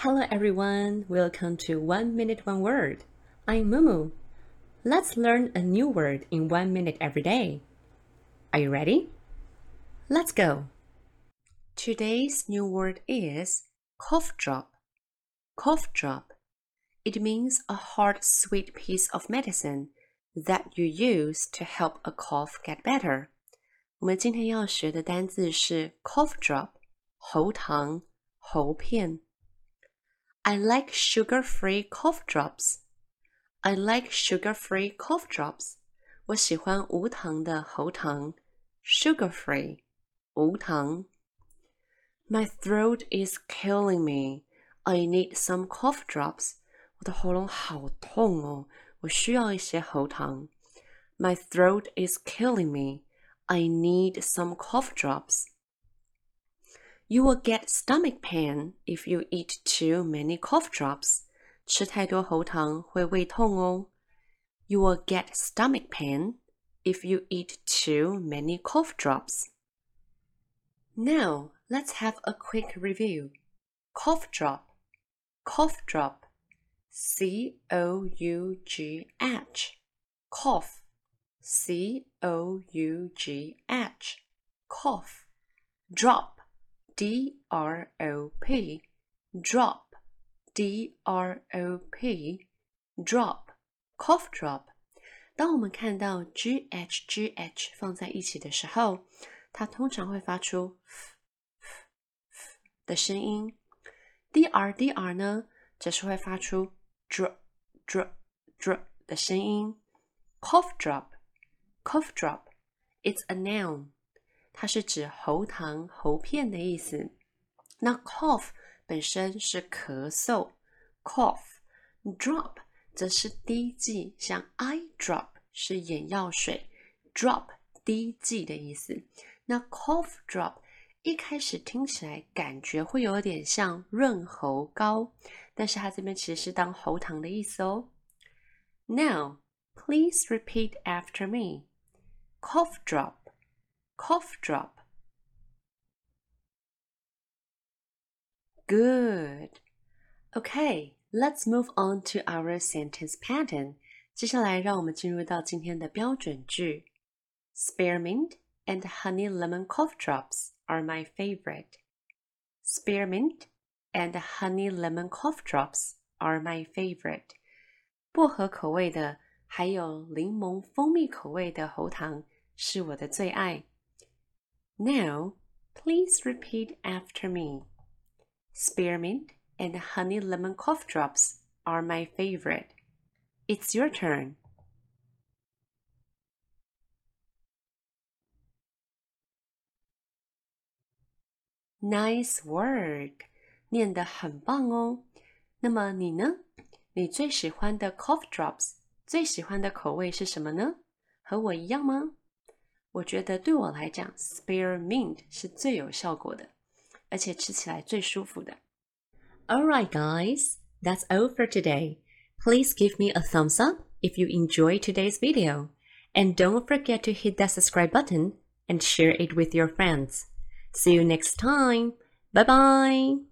Hello everyone, welcome to One Minute One Word. I'm Mumu. Let's learn a new word in one minute every day. Are you ready? Let's go. Today's new word is cough drop. Cough drop. It means a hard, sweet piece of medicine that you use to help a cough get better. 我们今天要学的单字是 cough drop，喉糖、喉片。 I like sugar-free cough drops. I like sugar-free cough drops. 我喜欢无糖的喉糖，sugar-free，无糖。My throat is killing me. I need some cough drops. 我的喉咙好痛哦，我需要一些喉糖。My throat is killing me. I need some cough drops. You will get stomach pain if you eat too many cough drops. 吃太多喉糖会胃痛哦。You will get stomach pain if you eat too many cough drops. Now, let's have a quick review. Cough drop, cough drop, C O U G H, cough, C O U G H, cough, drop D R O P drop D R O P drop cough drop。当我们看到 G H G H 放在一起的时候，它通常会发出 f f f 的声音。D R D R 呢，则是会发出 dr dr dr 的声音。Cough drop cough drop it's a noun。 它是指喉糖、喉片的意思。那 cough 本身是咳嗽，cough；drop 则是滴剂，像 eye drop 是眼药水，drop 滴剂的意思。那 cough drop 一开始听起来感觉会有点像润喉膏，但是它这边其实是当喉糖的意思哦。Now please repeat after me. Cough drop cough drop. Good. Okay, let's move on to our sentence pattern. 接下来，让我们进入到今天的标准句。Spearmint and honey lemon cough drops are my favorite. Spearmint and honey lemon cough drops are my favorite. 薄荷口味的，还有柠檬蜂蜜口味的喉糖是我的最爱。 now, please repeat after me. Spearmint and honey lemon cough drops are my favorite. It's your turn. Nice work，念得很棒哦。那么你呢？你最喜欢的 cough drops 最喜欢的口味是什么呢？和我一样吗？ 我觉得对我来讲，spearmint 是最有效果的，而且吃起来最舒服的。All right, guys, that's all for today. Please give me a thumbs up if you enjoyed today's video, and don't forget to hit that subscribe button and share it with your friends. See you next time. Bye bye.